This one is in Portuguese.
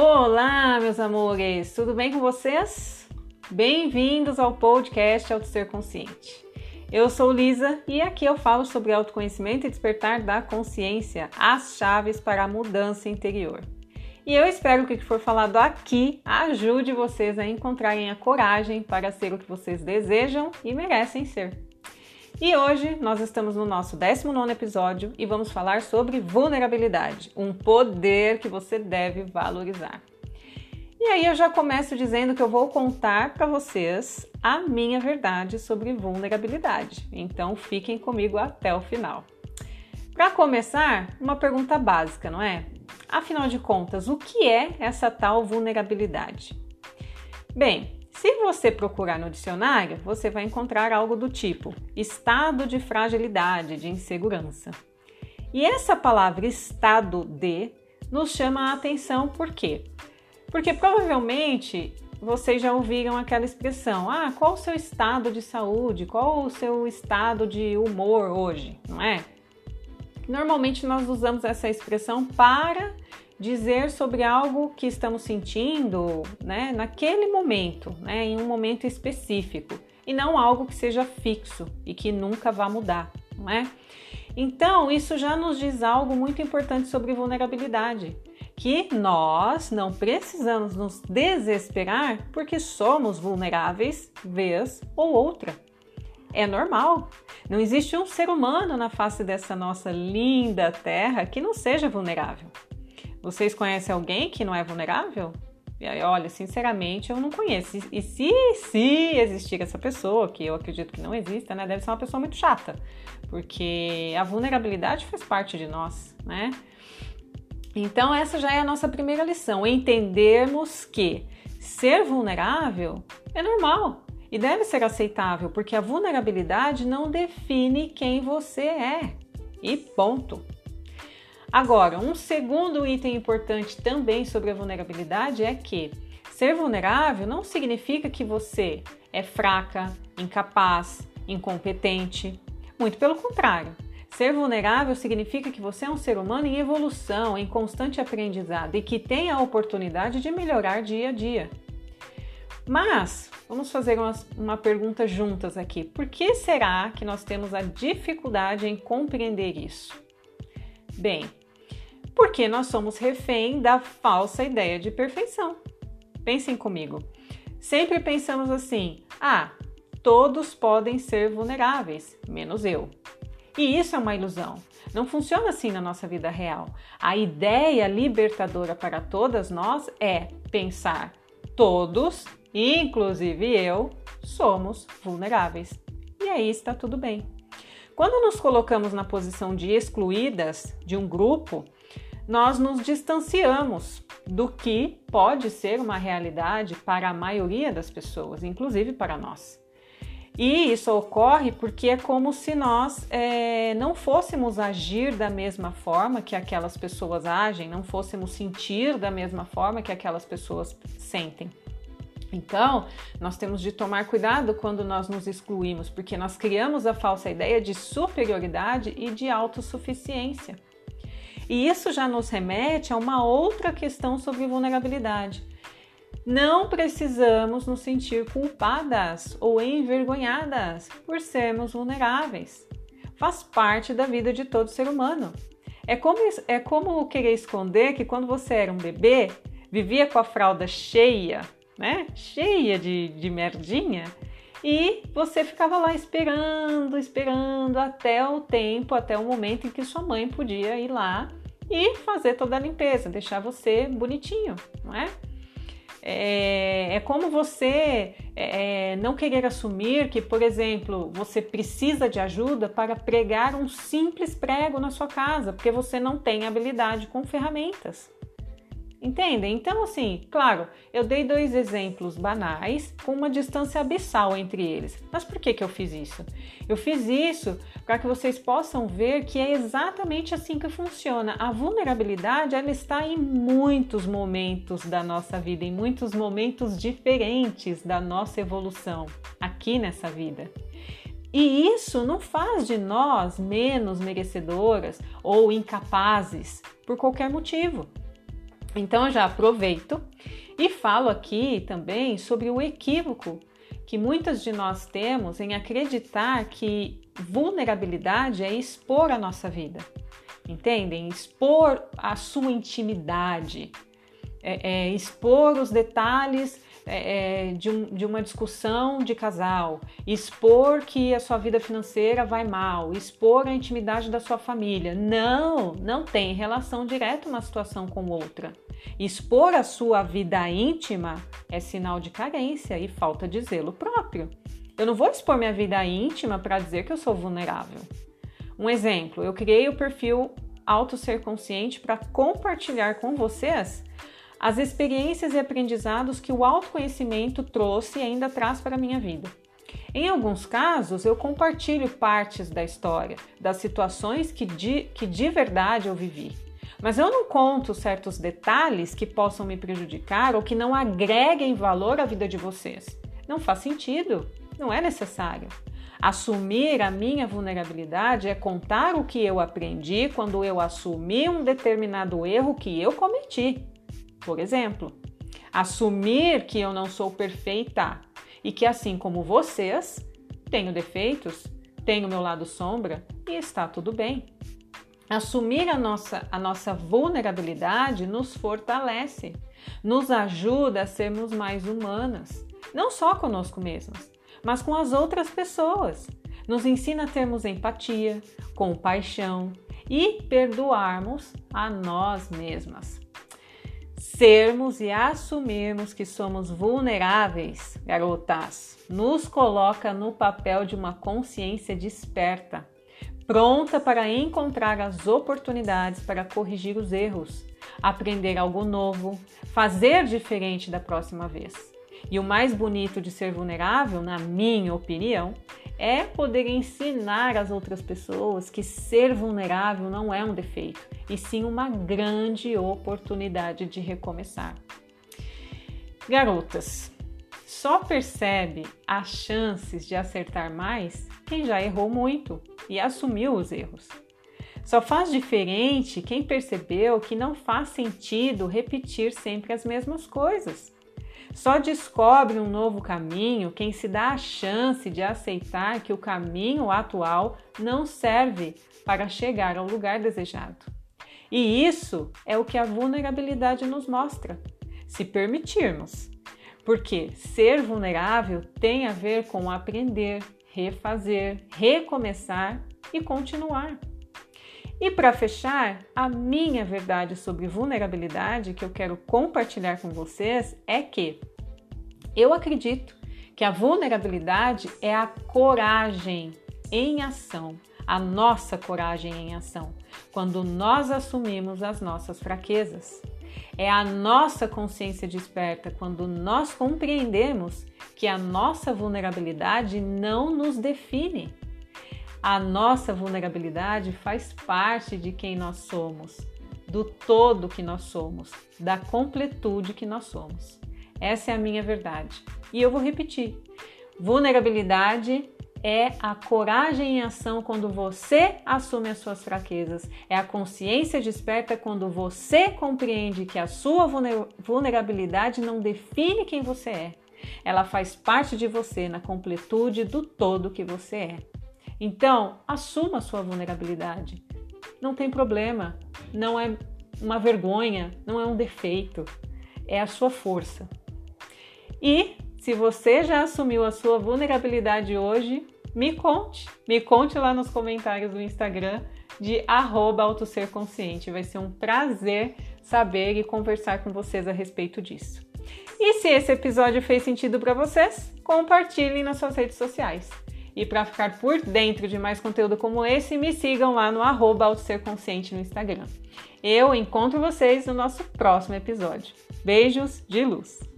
Olá, meus amores, tudo bem com vocês? Bem-vindos ao podcast Auto Ser Consciente. Eu sou Lisa e aqui eu falo sobre autoconhecimento e despertar da consciência, as chaves para a mudança interior. E eu espero que o que for falado aqui ajude vocês a encontrarem a coragem para ser o que vocês desejam e merecem ser. E hoje nós estamos no nosso 19 episódio e vamos falar sobre vulnerabilidade, um poder que você deve valorizar. E aí eu já começo dizendo que eu vou contar para vocês a minha verdade sobre vulnerabilidade. Então fiquem comigo até o final. Para começar, uma pergunta básica, não é? Afinal de contas, o que é essa tal vulnerabilidade? Bem, se você procurar no dicionário, você vai encontrar algo do tipo estado de fragilidade, de insegurança. E essa palavra estado de nos chama a atenção por quê? Porque provavelmente vocês já ouviram aquela expressão: ah, qual o seu estado de saúde? Qual o seu estado de humor hoje? Não é? Normalmente nós usamos essa expressão para dizer sobre algo que estamos sentindo, né, naquele momento, né, em um momento específico, e não algo que seja fixo e que nunca vá mudar, não é? Então, isso já nos diz algo muito importante sobre vulnerabilidade, que nós não precisamos nos desesperar porque somos vulneráveis vez ou outra. É normal. Não existe um ser humano na face dessa nossa linda terra que não seja vulnerável. Vocês conhecem alguém que não é vulnerável? Olha, sinceramente, eu não conheço. E se, se existir essa pessoa, que eu acredito que não exista, né? Deve ser uma pessoa muito chata, porque a vulnerabilidade faz parte de nós, né? Então, essa já é a nossa primeira lição: entendermos que ser vulnerável é normal e deve ser aceitável, porque a vulnerabilidade não define quem você é. E ponto. Agora, um segundo item importante também sobre a vulnerabilidade é que ser vulnerável não significa que você é fraca, incapaz, incompetente. Muito pelo contrário. Ser vulnerável significa que você é um ser humano em evolução, em constante aprendizado e que tem a oportunidade de melhorar dia a dia. Mas vamos fazer uma, uma pergunta juntas aqui: por que será que nós temos a dificuldade em compreender isso? Bem, porque nós somos refém da falsa ideia de perfeição. Pensem comigo. Sempre pensamos assim: ah, todos podem ser vulneráveis, menos eu. E isso é uma ilusão. Não funciona assim na nossa vida real. A ideia libertadora para todas nós é pensar: todos, inclusive eu, somos vulneráveis. E aí está tudo bem. Quando nos colocamos na posição de excluídas de um grupo, nós nos distanciamos do que pode ser uma realidade para a maioria das pessoas, inclusive para nós. E isso ocorre porque é como se nós é, não fôssemos agir da mesma forma que aquelas pessoas agem, não fôssemos sentir da mesma forma que aquelas pessoas sentem. Então, nós temos de tomar cuidado quando nós nos excluímos, porque nós criamos a falsa ideia de superioridade e de autossuficiência. E isso já nos remete a uma outra questão sobre vulnerabilidade. Não precisamos nos sentir culpadas ou envergonhadas por sermos vulneráveis. Faz parte da vida de todo ser humano. É como, é como querer esconder que quando você era um bebê, vivia com a fralda cheia, né? Cheia de, de merdinha, e você ficava lá esperando, esperando até o tempo, até o momento em que sua mãe podia ir lá e fazer toda a limpeza, deixar você bonitinho, não é? É, é como você é, é, não querer assumir que, por exemplo, você precisa de ajuda para pregar um simples prego na sua casa, porque você não tem habilidade com ferramentas. Entendem? Então, assim, claro, eu dei dois exemplos banais com uma distância abissal entre eles. Mas por que, que eu fiz isso? Eu fiz isso para que vocês possam ver que é exatamente assim que funciona. A vulnerabilidade ela está em muitos momentos da nossa vida, em muitos momentos diferentes da nossa evolução aqui nessa vida. E isso não faz de nós menos merecedoras ou incapazes por qualquer motivo. Então eu já aproveito e falo aqui também sobre o equívoco que muitas de nós temos em acreditar que vulnerabilidade é expor a nossa vida. Entendem? Expor a sua intimidade, é, é, expor os detalhes é, é, de, um, de, uma discussão de casal, expor que a sua vida financeira vai mal, expor a intimidade da sua família. Não, não tem relação direta uma situação com outra. Expor a sua vida íntima é sinal de carência e falta de zelo próprio. Eu não vou expor minha vida íntima para dizer que eu sou vulnerável. Um exemplo, eu criei o perfil Auto Ser Consciente para compartilhar com vocês as experiências e aprendizados que o autoconhecimento trouxe e ainda traz para a minha vida. Em alguns casos, eu compartilho partes da história, das situações que de, que de verdade eu vivi. Mas eu não conto certos detalhes que possam me prejudicar ou que não agreguem valor à vida de vocês. Não faz sentido, não é necessário. Assumir a minha vulnerabilidade é contar o que eu aprendi quando eu assumi um determinado erro que eu cometi. Por exemplo, assumir que eu não sou perfeita e que, assim como vocês, tenho defeitos, tenho meu lado sombra e está tudo bem. Assumir a nossa, a nossa vulnerabilidade nos fortalece, nos ajuda a sermos mais humanas, não só conosco mesmas, mas com as outras pessoas. Nos ensina a termos empatia, compaixão e perdoarmos a nós mesmas sermos e assumirmos que somos vulneráveis, garotas, nos coloca no papel de uma consciência desperta, pronta para encontrar as oportunidades para corrigir os erros, aprender algo novo, fazer diferente da próxima vez. E o mais bonito de ser vulnerável, na minha opinião, é poder ensinar às outras pessoas que ser vulnerável não é um defeito, e sim uma grande oportunidade de recomeçar. Garotas, só percebe as chances de acertar mais quem já errou muito e assumiu os erros. Só faz diferente quem percebeu que não faz sentido repetir sempre as mesmas coisas. Só descobre um novo caminho quem se dá a chance de aceitar que o caminho atual não serve para chegar ao lugar desejado. E isso é o que a vulnerabilidade nos mostra, se permitirmos. Porque ser vulnerável tem a ver com aprender, refazer, recomeçar e continuar. E para fechar, a minha verdade sobre vulnerabilidade que eu quero compartilhar com vocês é que eu acredito que a vulnerabilidade é a coragem em ação, a nossa coragem em ação, quando nós assumimos as nossas fraquezas. É a nossa consciência desperta quando nós compreendemos que a nossa vulnerabilidade não nos define a nossa vulnerabilidade faz parte de quem nós somos, do todo que nós somos, da completude que nós somos. Essa é a minha verdade. E eu vou repetir: vulnerabilidade é a coragem em ação quando você assume as suas fraquezas, é a consciência desperta quando você compreende que a sua vulnerabilidade não define quem você é. Ela faz parte de você na completude do todo que você é. Então, assuma a sua vulnerabilidade. Não tem problema, não é uma vergonha, não é um defeito, é a sua força. E se você já assumiu a sua vulnerabilidade hoje, me conte, me conte lá nos comentários do Instagram de autosserconsciente. Vai ser um prazer saber e conversar com vocês a respeito disso. E se esse episódio fez sentido para vocês, compartilhem nas suas redes sociais. E para ficar por dentro de mais conteúdo como esse, me sigam lá no arroba Consciente no Instagram. Eu encontro vocês no nosso próximo episódio. Beijos de luz!